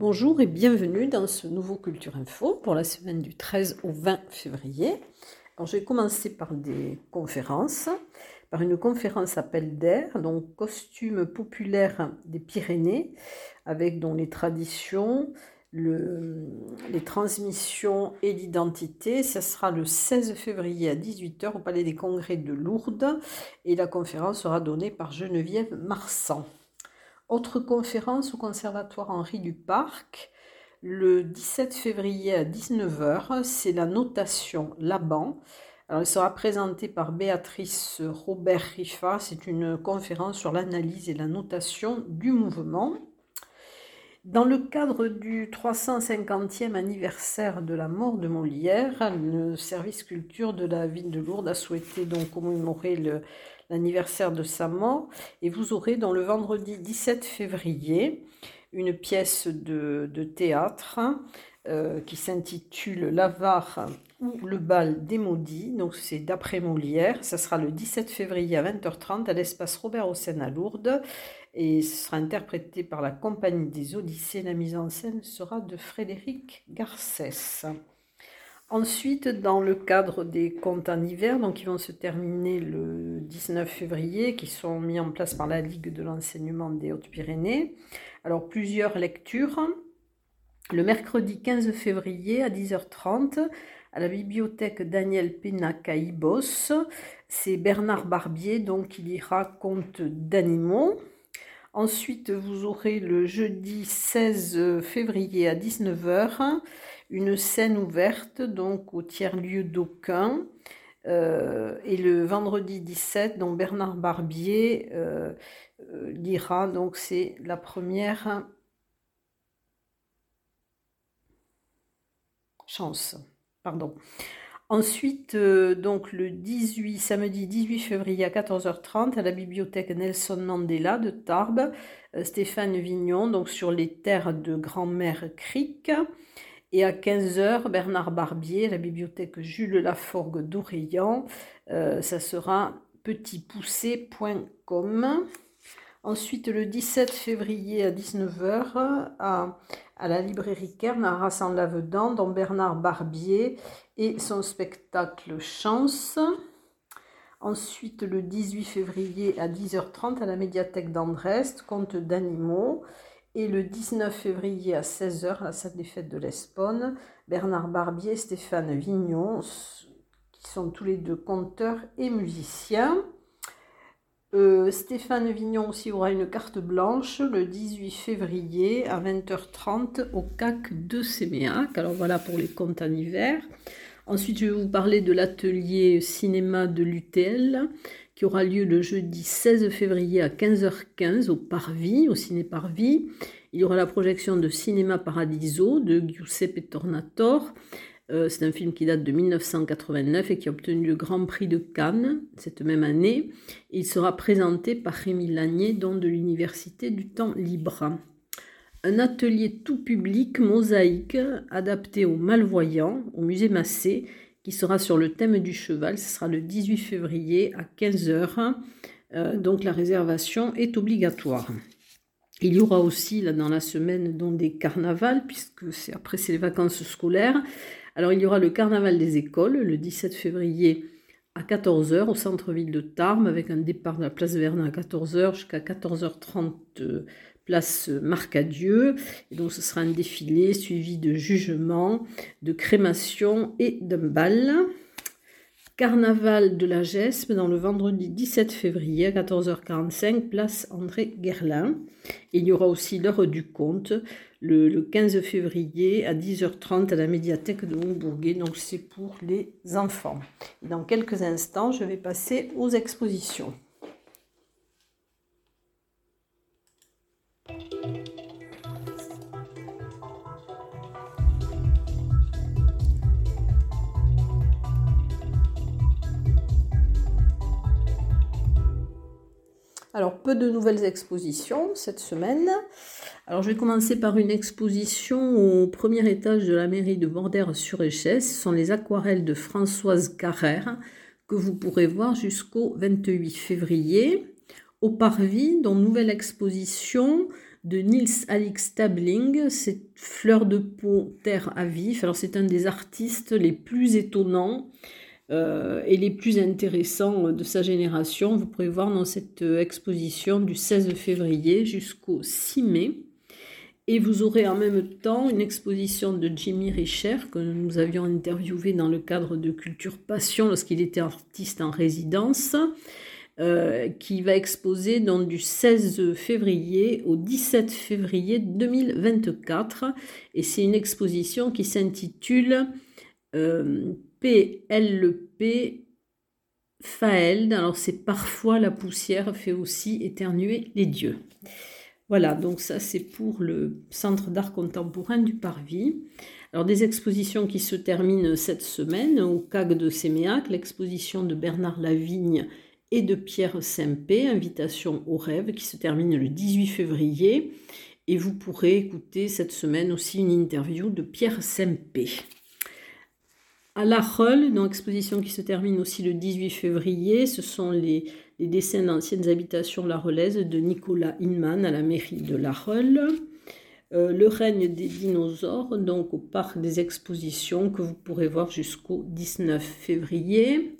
Bonjour et bienvenue dans ce nouveau Culture Info pour la semaine du 13 au 20 février. Alors, je vais commencer par des conférences, par une conférence appel d'air, donc costume populaire des Pyrénées, avec dont les traditions, les transmissions et l'identité. Ça sera le 16 février à 18h au Palais des Congrès de Lourdes et la conférence sera donnée par Geneviève Marsan. Autre conférence au Conservatoire Henri du Parc, le 17 février à 19h, c'est la notation Laban. Alors, elle sera présentée par Béatrice Robert Riffa. C'est une conférence sur l'analyse et la notation du mouvement. Dans le cadre du 350e anniversaire de la mort de Molière, le service culture de la ville de Lourdes a souhaité donc commémorer l'anniversaire de sa mort. Et vous aurez dans le vendredi 17 février une pièce de, théâtre euh, qui s'intitule L'avare ou le bal des maudits. Donc c'est d'après Molière. Ça sera le 17 février à 20h30 à l'espace Robert Hossein à Lourdes. Et ce sera interprété par la Compagnie des Odyssées. La mise en scène sera de Frédéric Garcès. Ensuite, dans le cadre des comptes en hiver, donc qui vont se terminer le 19 février, qui sont mis en place par la Ligue de l'enseignement des Hautes-Pyrénées. Alors, plusieurs lectures. Le mercredi 15 février à 10h30, à la bibliothèque Daniel Penacaïbos, c'est Bernard Barbier, donc il ira conte d'animaux. Ensuite, vous aurez le jeudi 16 février à 19h une scène ouverte donc au tiers-lieu d'aucun. Euh, et le vendredi 17, donc Bernard Barbier euh, euh, lira, donc c'est la première chance. Pardon. Ensuite, donc le 18, samedi 18 février à 14h30 à la bibliothèque Nelson Mandela de Tarbes, Stéphane Vignon, donc sur les terres de grand-mère Cric. Et à 15h, Bernard Barbier, la bibliothèque Jules Laforgue d'Oreillan. Euh, ça sera petitpoussé.com. Ensuite, le 17 février à 19h, à, la librairie Kern, à Rassan-Lavedan, dans Bernard Barbier et son spectacle Chance. Ensuite, le 18 février à 10h30, à la médiathèque d'Andrest, Conte d'animaux. Et le 19 février à 16h, à la salle des fêtes de l'Espone, Bernard Barbier et Stéphane Vignon, qui sont tous les deux conteurs et musiciens. Euh, Stéphane Vignon aussi aura une carte blanche le 18 février à 20h30 au CAC de Séméac. Alors voilà pour les comptes en hiver. Ensuite, je vais vous parler de l'atelier cinéma de l'UTL qui aura lieu le jeudi 16 février à 15h15 au Parvis, au Ciné Parvis. Il y aura la projection de Cinéma Paradiso de Giuseppe Tornator. Euh, c'est un film qui date de 1989 et qui a obtenu le Grand Prix de Cannes cette même année. Il sera présenté par Rémi Lanier, dont de l'Université du Temps Libre. Un atelier tout public mosaïque adapté aux malvoyants au musée Massé qui sera sur le thème du cheval. Ce sera le 18 février à 15h. Euh, donc la réservation est obligatoire. Il y aura aussi là, dans la semaine donc, des carnavals, puisque c'est après c'est les vacances scolaires. Alors il y aura le carnaval des écoles le 17 février à 14h au centre-ville de Tarbes avec un départ de la place Vernon à 14h jusqu'à 14h30 place Marcadieu. Donc ce sera un défilé suivi de jugement, de crémation et d'un bal. Carnaval de la Gespe dans le vendredi 17 février à 14h45, place André Guerlain. il y aura aussi l'heure du conte le, 15 février à 10h30 à la médiathèque de Hombourguet. Donc c'est pour les enfants. dans quelques instants, je vais passer aux expositions. Alors, peu de nouvelles expositions cette semaine. Alors, je vais commencer par une exposition au premier étage de la mairie de Bordère-sur-Echesse. Ce sont les aquarelles de Françoise Carrère que vous pourrez voir jusqu'au 28 février. Au Parvis, dans nouvelle exposition de Nils Alix Stabling, c'est Fleur de peau, terre à vif. Alors, c'est un des artistes les plus étonnants euh, et les plus intéressants de sa génération. Vous pourrez voir dans cette exposition du 16 février jusqu'au 6 mai. Et vous aurez en même temps une exposition de Jimmy Richer que nous avions interviewé dans le cadre de Culture Passion lorsqu'il était artiste en résidence, euh, qui va exposer du 16 février au 17 février 2024. Et c'est une exposition qui s'intitule euh, PLP Faeld. Alors c'est parfois la poussière fait aussi éternuer les dieux. Voilà, donc ça c'est pour le Centre d'art contemporain du Parvis. Alors des expositions qui se terminent cette semaine au CAG de Séméac, l'exposition de Bernard Lavigne et de Pierre Sempé, Invitation au rêve, qui se termine le 18 février. Et vous pourrez écouter cette semaine aussi une interview de Pierre Sempé. À La Rolle, dans l'exposition qui se termine aussi le 18 février, ce sont les, dessins d'anciennes habitations la larolaises de Nicolas Inman à la mairie de La Rolle. Euh, le règne des dinosaures, donc au parc des expositions que vous pourrez voir jusqu'au 19 février.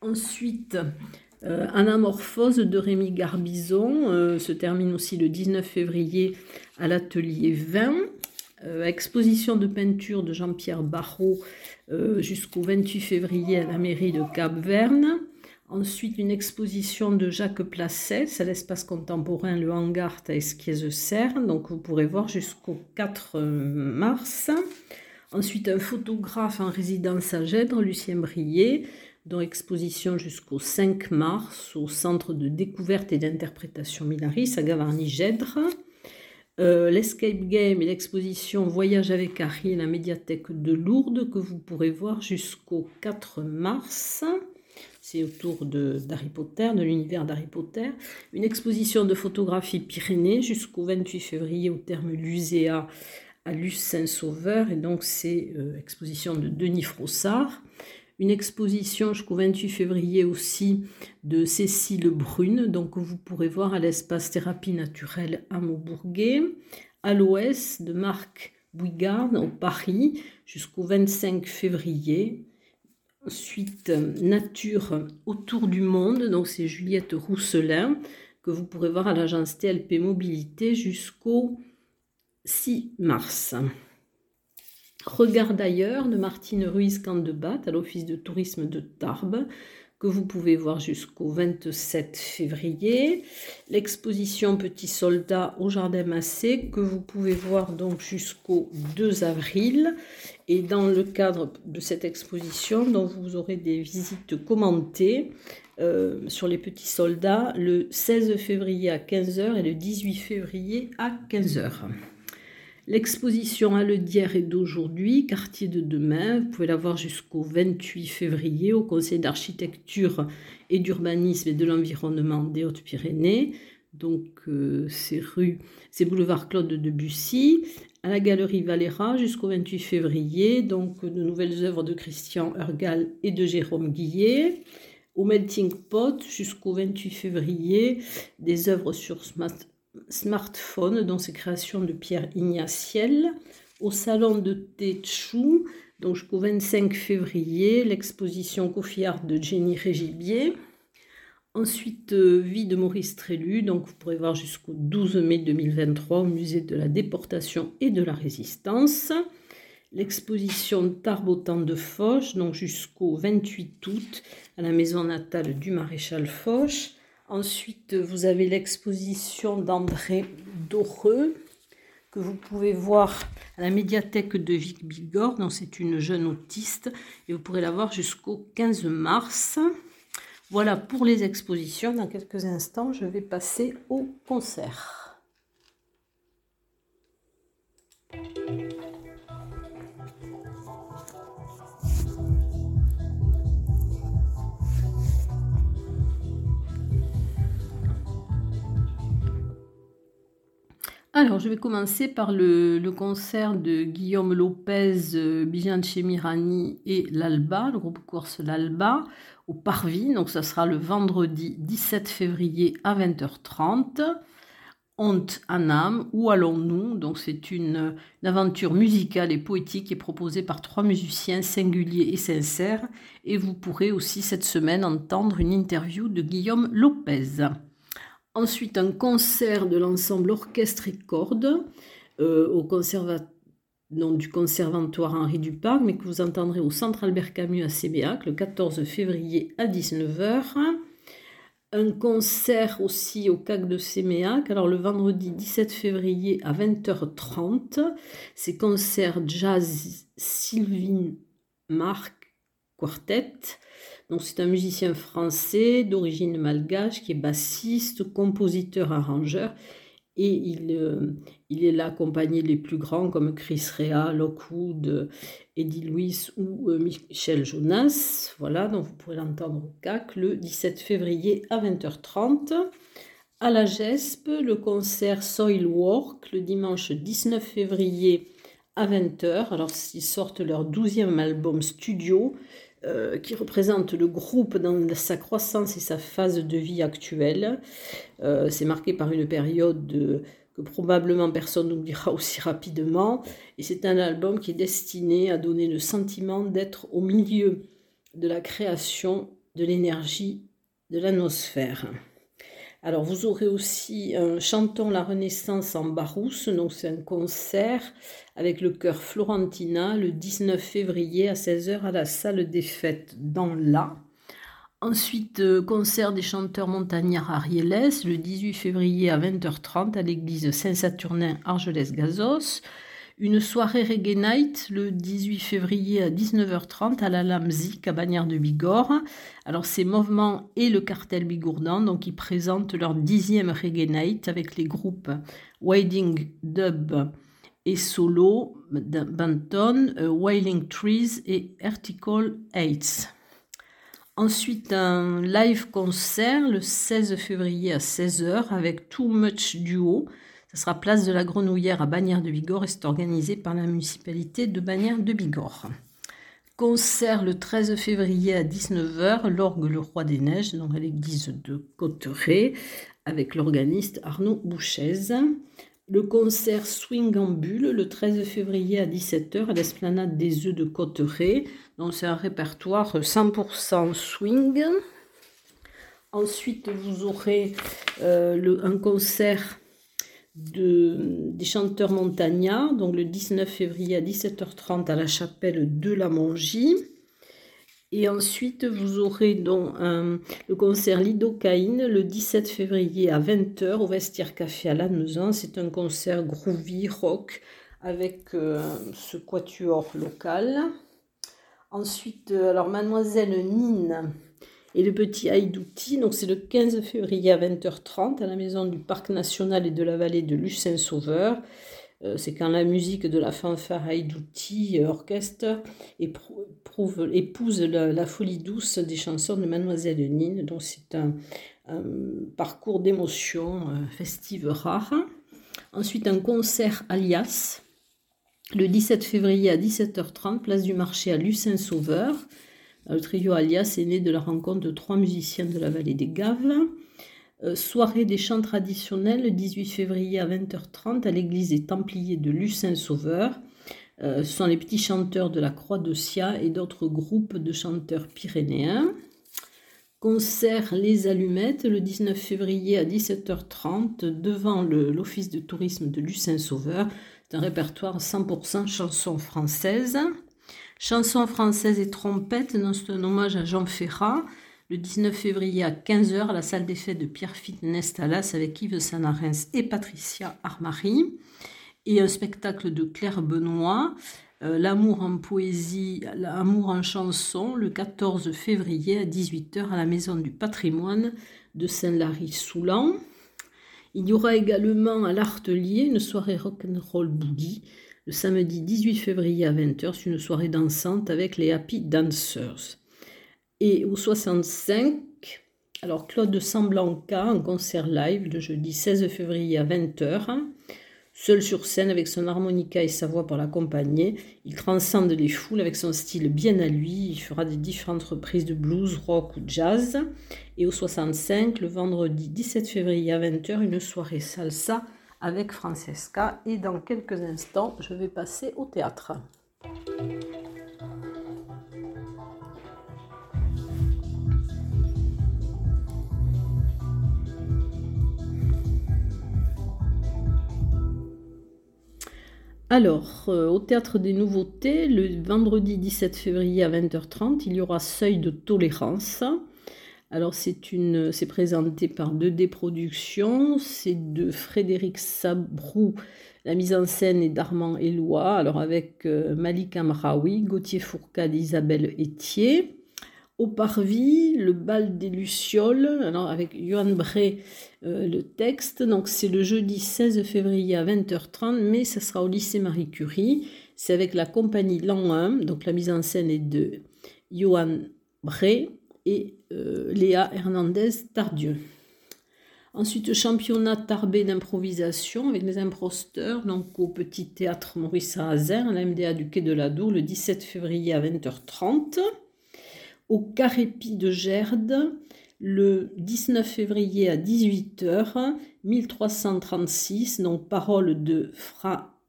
Ensuite, euh, Anamorphose de Rémi Garbizon euh, se termine aussi le 19 février à l'atelier 20. exposition de peinture de Jean-Pierre Barrault euh, jusqu'au 28 février à la mairie de Cap-Verne. Ensuite, une exposition de Jacques Placet, c'est l'espace contemporain Le Hangar à Esquies-Serre, donc vous pourrez voir jusqu'au 4 mars. Ensuite, un photographe en résidence à Gèdre, Lucien Brier, dont exposition jusqu'au 5 mars au Centre de découverte et d'interprétation Minaris à Gavarnie-Gèdre. Euh, l'escape game et l'exposition Voyage avec Harry à la médiathèque de Lourdes que vous pourrez voir jusqu'au 4 mars. C'est autour d'Harry Potter, de l'univers d'Harry Potter. Une exposition de photographie Pyrénées jusqu'au 28 février au terme Luséa à Luce Saint-Sauveur. Et donc, c'est euh, exposition de Denis Frossard une exposition jusqu'au 28 février aussi de Cécile Brune, donc vous pourrez voir à l'espace thérapie naturelle à Maubourguet, à l'ouest de Marc Bouigard au Paris jusqu'au 25 février. Ensuite, Nature autour du monde, donc c'est Juliette Rousselin que vous pourrez voir à l'agence TLP Mobilité jusqu'au 6 mars. Regarde ailleurs de Martine Ruiz Candebat à l'Office de tourisme de Tarbes que vous pouvez voir jusqu'au 27 février. L'exposition Petit Soldat au Jardin Massé que vous pouvez voir donc jusqu'au 2 avril. Et dans le cadre de cette exposition, donc vous aurez des visites commentées euh, sur les petits soldats le 16 février à 15h et le 18 février à 15h. L'exposition à le et d'aujourd'hui, quartier de demain, vous pouvez la voir jusqu'au 28 février au Conseil d'architecture et d'urbanisme et de l'environnement des Hautes-Pyrénées. Donc euh, c'est rue, c'est boulevard Claude de Debussy, à la galerie Valera jusqu'au 28 février. Donc de nouvelles œuvres de Christian Urgal et de Jérôme Guillet. Au Melting Pot jusqu'au 28 février, des œuvres sur smartphone, dont ses créations de Pierre Ignatiel, au salon de Téchou, donc jusqu'au 25 février, l'exposition Coffee de Jenny Régibier. Ensuite, euh, Vie de Maurice Trélu, donc vous pourrez voir jusqu'au 12 mai 2023 au musée de la déportation et de la résistance. L'exposition Tarbotan de Foch, donc jusqu'au 28 août à la maison natale du maréchal Foch. Ensuite, vous avez l'exposition d'André Doreux que vous pouvez voir à la médiathèque de Vic Bigorre. C'est une jeune autiste et vous pourrez la voir jusqu'au 15 mars. Voilà pour les expositions. Dans quelques instants, je vais passer au concert. Alors, je vais commencer par le, concert de Guillaume Lopez, euh, Bijanche Mirani et l'Alba, le groupe Corse L'Alba, au Parvis. Donc, ça sera le vendredi 17 février à 20h30. Honte Anam, où allons-nous? Donc, c'est une, une, aventure musicale et poétique qui est proposée par trois musiciens singuliers et sincères. Et vous pourrez aussi cette semaine entendre une interview de Guillaume Lopez. Ensuite, un concert de l'ensemble orchestre et cordes euh, au du Conservatoire Henri Duparc, mais que vous entendrez au Centre Albert Camus à Sébéac le 14 février à 19h. Un concert aussi au CAC de Séméac, alors le vendredi 17 février à 20h30. C'est concert jazz Sylvine Marc Quartet c'est un musicien français d'origine malgache qui est bassiste, compositeur, arrangeur et il, euh, il est là accompagné des plus grands comme Chris Rea, Lockwood, Eddie Lewis ou euh, Michel Jonas. Voilà, donc vous pourrez l'entendre au CAC le 17 février à 20h30. À la GESP, le concert Soil Work le dimanche 19 février à 20h. Alors, ils sortent leur 12e album studio euh, qui représente le groupe dans sa croissance et sa phase de vie actuelle. Euh, c'est marqué par une période que probablement personne n'oubliera aussi rapidement. Et c'est un album qui est destiné à donner le sentiment d'être au milieu de la création de l'énergie de l'atmosphère. Alors vous aurez aussi un Chantons la Renaissance en Barousse, donc c'est un concert avec le chœur Florentina le 19 février à 16h à la salle des fêtes dans l'A. Ensuite, euh, concert des chanteurs montagnards Ariélès le 18 février à 20h30 à l'église Saint-Saturnin Argelès-Gazos. Une soirée Reggae Night le 18 février à 19h30 à la Lamzik à Bagnères de Bigorre. Alors c'est Mouvement et le cartel Bigourdan donc ils présentent leur dixième Reggae Night avec les groupes Wading Dub et Solo, Banton, Wailing Trees et Article 8. Ensuite, un live concert le 16 février à 16h avec Too Much Duo ce sera place de la Grenouillère à Bagnères de Bigorre et c'est organisé par la municipalité de Bagnères de Bigorre. Concert le 13 février à 19h, l'orgue Le Roi des Neiges, à l'église de Cotteret, avec l'organiste Arnaud Bouchez. Le concert Swing en Bulle le 13 février à 17h à l'esplanade des œufs de Cotteret. Donc c'est un répertoire 100% swing. Ensuite, vous aurez euh, un concert de, des chanteurs montagnards, donc le 19 février à 17h30 à la chapelle de la Mongie. Et ensuite, vous aurez donc le concert Lidocaïne le 17 février à 20h au Vestiaire Café à Lannemezan. C'est un concert groovy rock avec euh, ce quatuor local. Ensuite, euh, alors Mademoiselle Nine et le petit Haïdouti. Donc c'est le 15 février à 20h30 à la maison du Parc national et de la vallée de Lucin-Sauveur. Euh, c'est quand la musique de la fanfare Haïdouti euh, orchestre épouse la, folie douce des chansons de Mademoiselle Nine. Donc c'est un, parcours d'émotions euh, festives rares. Ensuite un concert alias le 17 février à 17h30, place du marché à Lucin-Sauveur. Le trio Alias est né de la rencontre de trois musiciens de la vallée des Gaves. Euh, soirée des chants traditionnels le 18 février à 20h30 à l'église des Templiers de Lucin-Sauveur. Euh, ce sont les petits chanteurs de la Croix de Sia et d'autres groupes de chanteurs pyrénéens. Concert Les Allumettes le 19 février à 17h30 devant l'Office de tourisme de Lucin-Sauveur. C'est un répertoire 100% chansons françaises. Chansons françaises et trompettes, c'est un hommage à Jean Ferrat, le 19 février à 15h à la salle des fêtes de Pierre-Philippe Nestalas avec Yves Sanarens et Patricia Armari. Et un spectacle de Claire Benoît, euh, L'amour en poésie, l'amour en chanson, le 14 février à 18h à la Maison du patrimoine de Saint-Lary-Soulan. Il y aura également à l'Artelier une soirée rock'n'roll boogie le samedi 18 février à 20h, c'est une soirée dansante avec les Happy Dancers. Et au 65, alors Claude Samblanca en concert live le jeudi 16 février à 20h. Seul sur scène avec son harmonica et sa voix pour l'accompagner, il transcende les foules avec son style bien à lui. Il fera des différentes reprises de blues, rock ou jazz. Et au 65, le vendredi 17 février à 20h, une soirée salsa avec Francesca. Et dans quelques instants, je vais passer au théâtre. Alors, euh, au Théâtre des Nouveautés, le vendredi 17 février à 20h30, il y aura Seuil de tolérance. Alors, c'est présenté par 2D Productions, c'est de Frédéric Sabrou, la mise en scène est d'Armand Éloi, alors avec euh, Malik Amraoui, Gauthier Fourcade, Isabelle Etier. Au Parvis, le bal des Lucioles, alors avec Johan Bray, euh, le texte. Donc c'est le jeudi 16 février à 20h30, mais ça sera au lycée Marie Curie. C'est avec la compagnie L'An 1, donc la mise en scène est de Johan Bray et euh, Léa Hernandez Tardieu. Ensuite, championnat tarbé d'improvisation avec les imposteurs, donc au petit théâtre Maurice Sarrazer, à la MDA du Quai de la Dour, le 17 février à 20h30 au Carépi de Gerde le 19 février à 18h, 1336, donc parole de Fra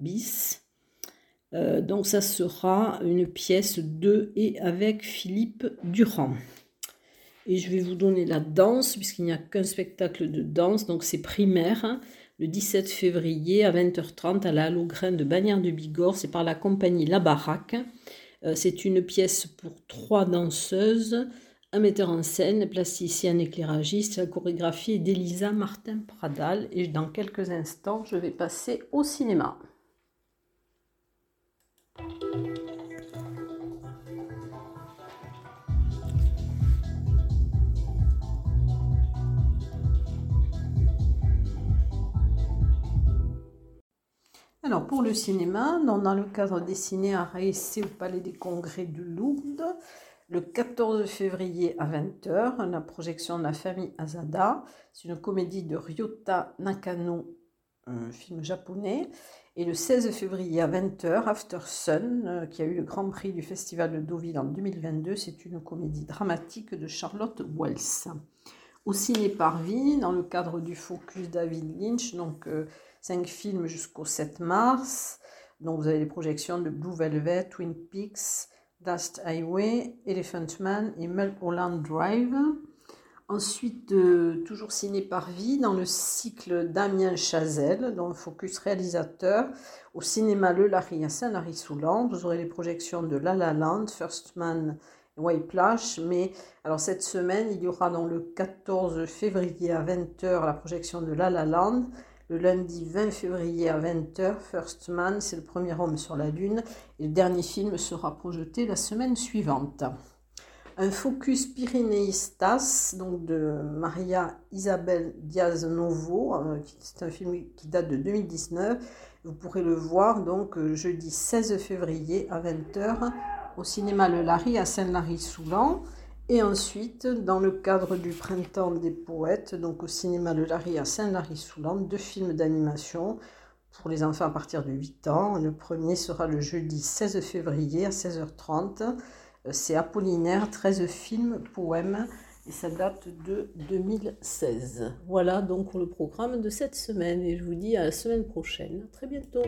Bis. Euh, donc ça sera une pièce de et avec Philippe Durand. Et je vais vous donner la danse, puisqu'il n'y a qu'un spectacle de danse, donc c'est primaire, hein, le 17 février à 20h30 à la Halograin de Bagnères de Bigorre, c'est par la compagnie La Baraque. Euh, c'est une pièce pour trois danseuses, un metteur en scène, plasticien, éclairagiste. La chorégraphie d'Elisa Martin Pradal. Et dans quelques instants, je vais passer au cinéma. Alors pour le cinéma, dans le cadre des à réessai au Palais des Congrès de Lourdes, le 14 février à 20h, la projection de la famille Azada. C'est une comédie de Ryota Nakano, un film japonais. Et le 16 février à 20h, After Sun, euh, qui a eu le grand prix du Festival de Deauville en 2022, c'est une comédie dramatique de Charlotte Wells. Au ciné Parvis, dans le cadre du Focus David Lynch, donc euh, films jusqu'au 7 mars. Donc vous avez les projections de Blue Velvet, Twin Peaks, Dust Highway, Elephant Man et Mulholland Drive. Ensuite, euh, toujours ciné par vie, dans le cycle Damien Chazelle, dont le focus réalisateur, au cinéma Le Larry à Saint-Lary-Soulan. Vous aurez les projections de La La Land, First Man et Whiplash. Mais alors cette semaine, il y aura dans le 14 février à 20h la projection de La La Land le lundi 20 février à 20h, First Man, c'est le premier homme sur la Lune, et le dernier film sera projeté la semaine suivante. Un focus Pyrénéistas, donc de Maria Isabel Diaz Novo, euh, c'est un film qui date de 2019. Vous pourrez le voir donc euh, jeudi 16 février à 20h au cinéma Le Larry à Saint-Lary-Soulan. Et ensuite, dans le cadre du Printemps des Poètes, donc au cinéma Le Larry à Saint-Lary-Soulan, deux films d'animation pour les enfants à partir de 8 ans. Le premier sera le jeudi 16 février à 16h30. C'est Apollinaire, 13 films, poèmes, et ça date de 2016. Voilà donc le programme de cette semaine, et je vous dis à la semaine prochaine. Très bientôt.